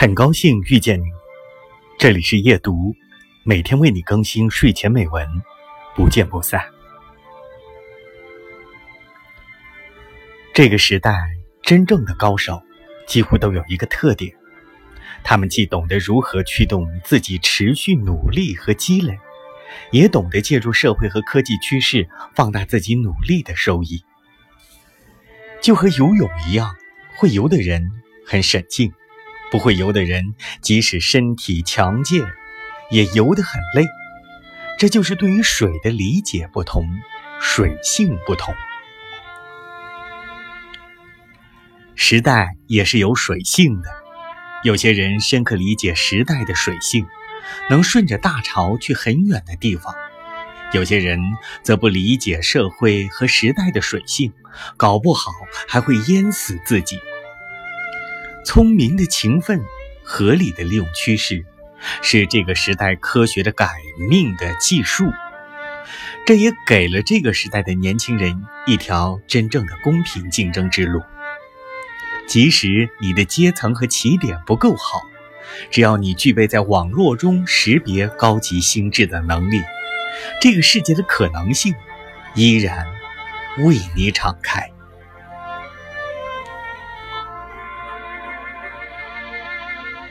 很高兴遇见你，这里是夜读，每天为你更新睡前美文，不见不散。这个时代真正的高手，几乎都有一个特点，他们既懂得如何驱动自己持续努力和积累，也懂得借助社会和科技趋势放大自己努力的收益。就和游泳一样，会游的人很省劲。不会游的人，即使身体强健，也游得很累。这就是对于水的理解不同，水性不同。时代也是有水性的，有些人深刻理解时代的水性，能顺着大潮去很远的地方；有些人则不理解社会和时代的水性，搞不好还会淹死自己。聪明的勤奋，合理的利用趋势，是这个时代科学的改命的技术。这也给了这个时代的年轻人一条真正的公平竞争之路。即使你的阶层和起点不够好，只要你具备在网络中识别高级心智的能力，这个世界的可能性依然为你敞开。